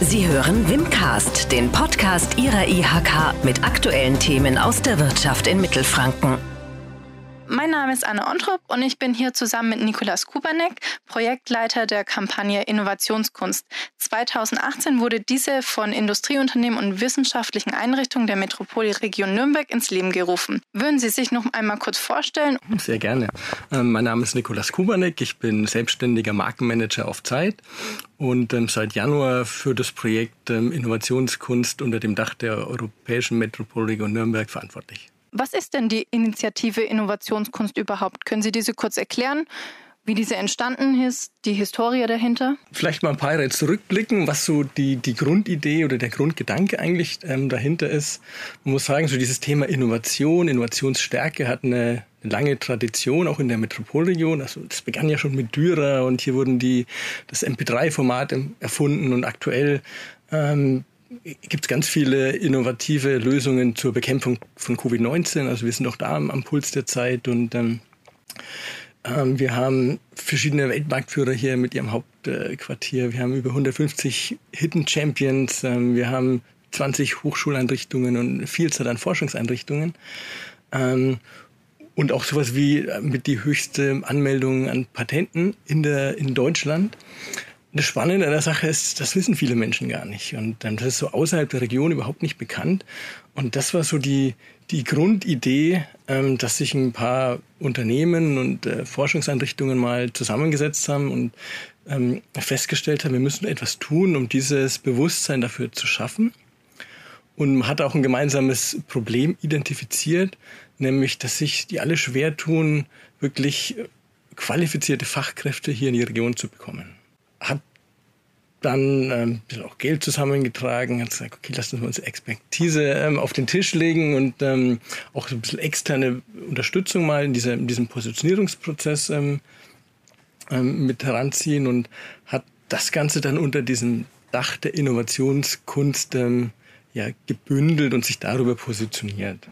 Sie hören Wimcast, den Podcast Ihrer IHK mit aktuellen Themen aus der Wirtschaft in Mittelfranken. Mein Name ist Anne Ontrop und ich bin hier zusammen mit Nikolas Kubanek, Projektleiter der Kampagne Innovationskunst. 2018 wurde diese von Industrieunternehmen und wissenschaftlichen Einrichtungen der Metropolregion Nürnberg ins Leben gerufen. Würden Sie sich noch einmal kurz vorstellen? Sehr gerne. Ähm, mein Name ist Nikolas Kubanek. Ich bin selbstständiger Markenmanager auf Zeit und ähm, seit Januar für das Projekt ähm, Innovationskunst unter dem Dach der Europäischen Metropolregion Nürnberg verantwortlich. Was ist denn die Initiative Innovationskunst überhaupt? Können Sie diese kurz erklären? Wie diese entstanden ist, die Historie dahinter? Vielleicht mal ein paar Jahre zurückblicken, was so die, die Grundidee oder der Grundgedanke eigentlich ähm, dahinter ist. Man muss sagen, so dieses Thema Innovation, Innovationsstärke hat eine, lange Tradition, auch in der Metropolregion. Also das begann ja schon mit Dürer und hier wurden die, das MP3-Format erfunden und aktuell ähm, gibt es ganz viele innovative Lösungen zur Bekämpfung von Covid-19. Also wir sind auch da am, am Puls der Zeit und ähm, ähm, wir haben verschiedene Weltmarktführer hier mit ihrem Hauptquartier. wir haben über 150 Hidden Champions. Ähm, wir haben 20 Hochschuleinrichtungen und Vielzahl an Forschungseinrichtungen. Ähm, und auch sowas wie äh, mit die höchste Anmeldung an Patenten in, der, in Deutschland. Das Spannende an der Sache ist, das wissen viele Menschen gar nicht. Und das ist so außerhalb der Region überhaupt nicht bekannt. Und das war so die, die Grundidee, ähm, dass sich ein paar Unternehmen und äh, Forschungseinrichtungen mal zusammengesetzt haben und ähm, festgestellt haben, wir müssen etwas tun, um dieses Bewusstsein dafür zu schaffen. Und man hat auch ein gemeinsames Problem identifiziert, nämlich, dass sich die alle schwer tun, wirklich qualifizierte Fachkräfte hier in die Region zu bekommen dann ähm, auch Geld zusammengetragen, hat gesagt, okay, lass uns mal unsere Expertise ähm, auf den Tisch legen und ähm, auch so ein bisschen externe Unterstützung mal in, dieser, in diesem Positionierungsprozess ähm, ähm, mit heranziehen und hat das Ganze dann unter diesem Dach der Innovationskunst ähm, ja, gebündelt und sich darüber positioniert.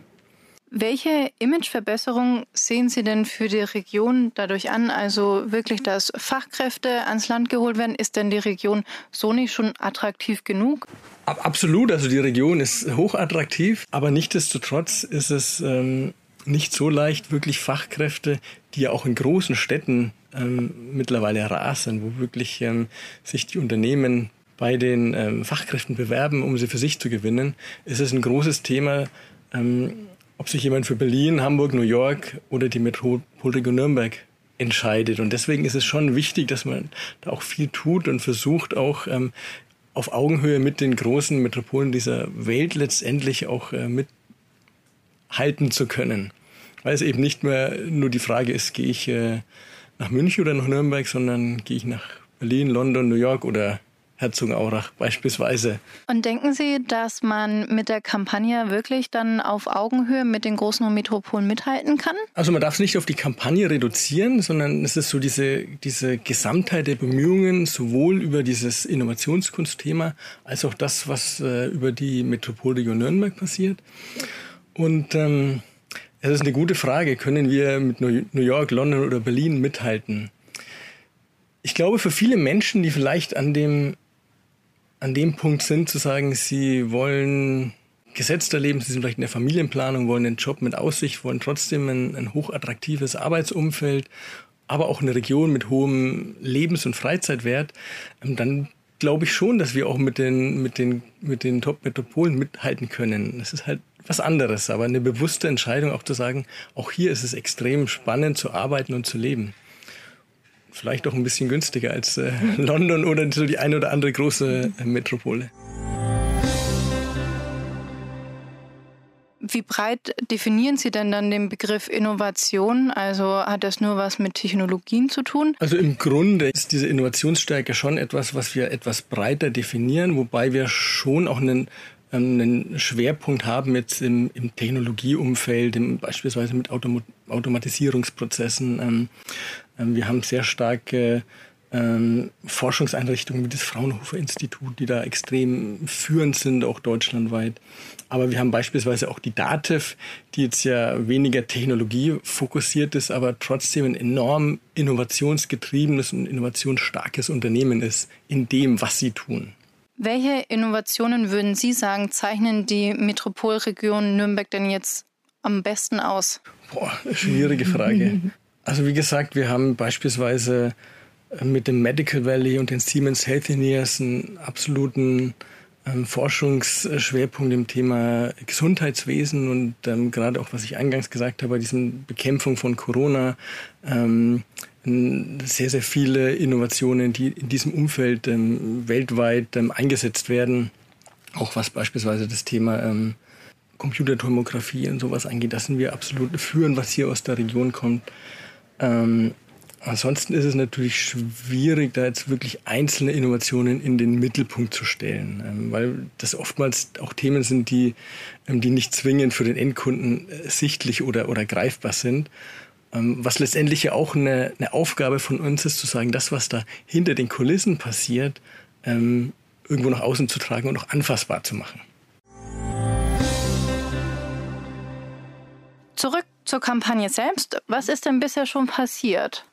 Welche Imageverbesserung sehen Sie denn für die Region dadurch an? Also wirklich, dass Fachkräfte ans Land geholt werden. Ist denn die Region so nicht schon attraktiv genug? Absolut. Also die Region ist hochattraktiv, aber nichtdestotrotz ist es ähm, nicht so leicht, wirklich Fachkräfte, die ja auch in großen Städten ähm, mittlerweile rar sind, wo wirklich ähm, sich die Unternehmen bei den ähm, Fachkräften bewerben, um sie für sich zu gewinnen, ist es ein großes Thema, ähm, ob sich jemand für Berlin, Hamburg, New York oder die Metropolregion Nürnberg entscheidet. Und deswegen ist es schon wichtig, dass man da auch viel tut und versucht auch ähm, auf Augenhöhe mit den großen Metropolen dieser Welt letztendlich auch äh, mithalten zu können. Weil es eben nicht mehr nur die Frage ist, gehe ich äh, nach München oder nach Nürnberg, sondern gehe ich nach Berlin, London, New York oder Herzogenaurach beispielsweise. Und denken Sie, dass man mit der Kampagne wirklich dann auf Augenhöhe mit den großen Metropolen mithalten kann? Also man darf es nicht auf die Kampagne reduzieren, sondern es ist so diese, diese Gesamtheit der Bemühungen, sowohl über dieses Innovationskunstthema als auch das, was äh, über die Metropolregion Nürnberg passiert. Und ähm, es ist eine gute Frage, können wir mit New York, London oder Berlin mithalten? Ich glaube, für viele Menschen, die vielleicht an dem an dem Punkt sind, zu sagen, sie wollen gesetzter leben, sie sind vielleicht in der Familienplanung, wollen einen Job mit Aussicht, wollen trotzdem ein, ein hochattraktives Arbeitsumfeld, aber auch eine Region mit hohem Lebens- und Freizeitwert, ähm, dann glaube ich schon, dass wir auch mit den, mit den, mit den Top-Metropolen mithalten können. Das ist halt was anderes, aber eine bewusste Entscheidung auch zu sagen, auch hier ist es extrem spannend zu arbeiten und zu leben vielleicht auch ein bisschen günstiger als äh, London oder so die eine oder andere große Metropole. Wie breit definieren Sie denn dann den Begriff Innovation? Also hat das nur was mit Technologien zu tun? Also im Grunde ist diese Innovationsstärke schon etwas, was wir etwas breiter definieren, wobei wir schon auch einen einen Schwerpunkt haben jetzt im, im Technologieumfeld, im, beispielsweise mit Autom Automatisierungsprozessen. Ähm, ähm, wir haben sehr starke ähm, Forschungseinrichtungen wie das Fraunhofer Institut, die da extrem führend sind, auch deutschlandweit. Aber wir haben beispielsweise auch die DATEV, die jetzt ja weniger technologiefokussiert ist, aber trotzdem ein enorm innovationsgetriebenes und innovationsstarkes Unternehmen ist in dem, was sie tun. Welche Innovationen würden Sie sagen, zeichnen die Metropolregion Nürnberg denn jetzt am besten aus? Boah, schwierige Frage. Also wie gesagt, wir haben beispielsweise mit dem Medical Valley und den Siemens Healthineers einen absoluten ähm, Forschungsschwerpunkt im Thema Gesundheitswesen und ähm, gerade auch, was ich eingangs gesagt habe, bei diesem Bekämpfung von Corona, ähm, sehr, sehr viele Innovationen, die in diesem Umfeld ähm, weltweit ähm, eingesetzt werden. Auch was beispielsweise das Thema ähm, Computertomographie und sowas angeht, das sind wir absolut führend, was hier aus der Region kommt. Ähm, ansonsten ist es natürlich schwierig, da jetzt wirklich einzelne Innovationen in den Mittelpunkt zu stellen, ähm, weil das oftmals auch Themen sind, die, ähm, die nicht zwingend für den Endkunden äh, sichtlich oder, oder greifbar sind. Ähm, was letztendlich ja auch eine, eine, Aufgabe von uns ist, zu sagen, das, was da hinter den Kulissen passiert, ähm, irgendwo nach außen zu tragen und auch anfassbar zu machen. Zurück zur Kampagne selbst. Was ist denn bisher schon passiert?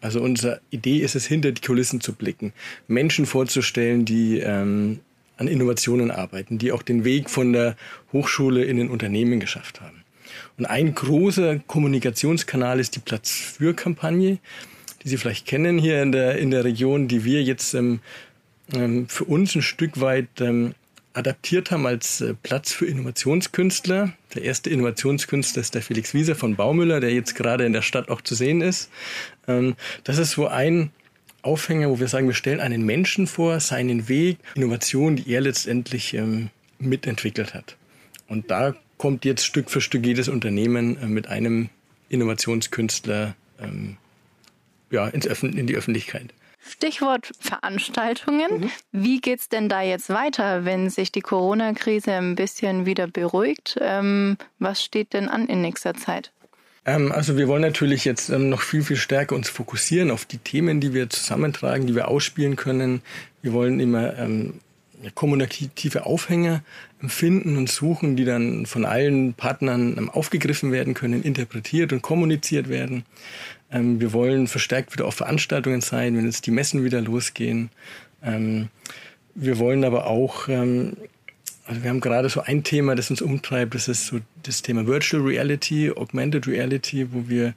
Also unsere Idee ist es, hinter die Kulissen zu blicken, Menschen vorzustellen, die ähm, an Innovationen arbeiten, die auch den Weg von der Hochschule in den Unternehmen geschafft haben. Und ein großer Kommunikationskanal ist die Platz für Kampagne, die Sie vielleicht kennen hier in der, in der Region, die wir jetzt ähm, ähm, für uns ein Stück weit ähm, adaptiert haben als äh, Platz für Innovationskünstler. Der erste Innovationskünstler ist der Felix Wieser von Baumüller, der jetzt gerade in der Stadt auch zu sehen ist. Ähm, das ist so ein Aufhänger, wo wir sagen, wir stellen einen Menschen vor, seinen Weg, Innovation, die er letztendlich ähm, mitentwickelt hat. Und da kommt jetzt Stück für Stück jedes Unternehmen äh, mit einem Innovationskünstler ähm, ja, ins Öffn in die Öffentlichkeit. Stichwort Veranstaltungen. Mhm. Wie es denn da jetzt weiter, wenn sich die Corona-Krise ein bisschen wieder beruhigt? Ähm, was steht denn an in nächster Zeit? Ähm, also wir wollen natürlich jetzt ähm, noch viel, viel stärker uns fokussieren auf die Themen, die wir zusammentragen, die wir ausspielen können. Wir wollen immer ähm, kommunikative Aufhänger finden und suchen, die dann von allen Partnern ähm, aufgegriffen werden können, interpretiert und kommuniziert werden. Ähm, wir wollen verstärkt wieder auf Veranstaltungen sein, wenn jetzt die Messen wieder losgehen. Ähm, wir wollen aber auch, also wir haben gerade so ein Thema, das uns umtreibt, das ist so das Thema Virtual Reality, Augmented Reality, wo wir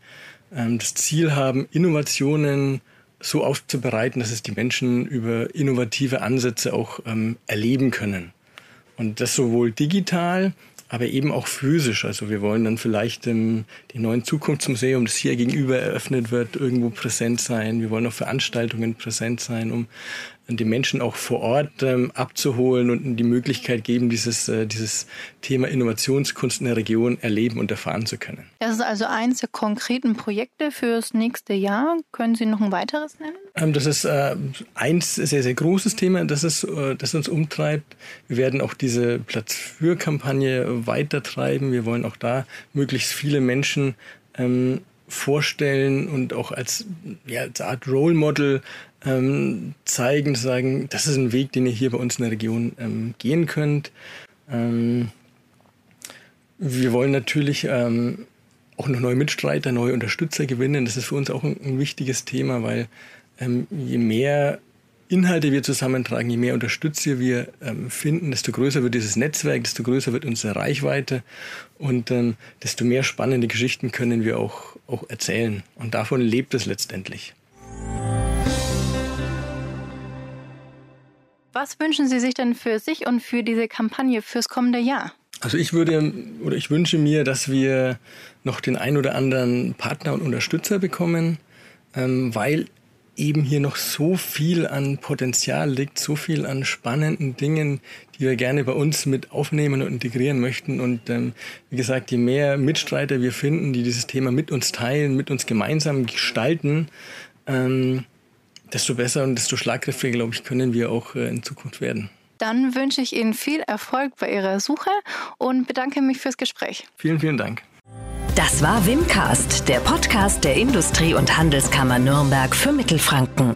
das Ziel haben, Innovationen so aufzubereiten, dass es die Menschen über innovative Ansätze auch ähm, erleben können. Und das sowohl digital, aber eben auch physisch. Also wir wollen dann vielleicht im den neuen Zukunftsmuseum, das hier gegenüber eröffnet wird, irgendwo präsent sein. Wir wollen auf Veranstaltungen präsent sein, um die Menschen auch vor Ort ähm, abzuholen und die Möglichkeit geben, dieses, äh, dieses Thema Innovationskunst in der Region erleben und erfahren zu können. Das ist also eines der konkreten Projekte fürs nächste Jahr. Können Sie noch ein weiteres nennen? Ähm, das ist äh, eins sehr, sehr großes Thema, das, ist, äh, das uns umtreibt. Wir werden auch diese Platz für Kampagne weiter treiben. Wir wollen auch da möglichst viele Menschen ähm, vorstellen und auch als, ja, als Art Role Model ähm, zeigen, sagen, das ist ein Weg, den ihr hier bei uns in der Region ähm, gehen könnt. Ähm, wir wollen natürlich ähm, auch noch neue Mitstreiter, neue Unterstützer gewinnen. Das ist für uns auch ein, ein wichtiges Thema, weil ähm, je mehr Inhalte wir zusammentragen, je mehr Unterstützer wir ähm, finden, desto größer wird dieses Netzwerk, desto größer wird unsere Reichweite und ähm, desto mehr spannende Geschichten können wir auch, auch erzählen. Und davon lebt es letztendlich. Was wünschen Sie sich denn für sich und für diese Kampagne fürs kommende Jahr? Also ich würde oder ich wünsche mir, dass wir noch den ein oder anderen Partner und Unterstützer bekommen, ähm, weil eben hier noch so viel an Potenzial liegt, so viel an spannenden Dingen, die wir gerne bei uns mit aufnehmen und integrieren möchten. Und ähm, wie gesagt, je mehr Mitstreiter wir finden, die dieses Thema mit uns teilen, mit uns gemeinsam gestalten, ähm, desto besser und desto schlagkräftiger, glaube ich, können wir auch äh, in Zukunft werden. Dann wünsche ich Ihnen viel Erfolg bei Ihrer Suche und bedanke mich fürs Gespräch. Vielen, vielen Dank. Das war Wimcast, der Podcast der Industrie- und Handelskammer Nürnberg für Mittelfranken.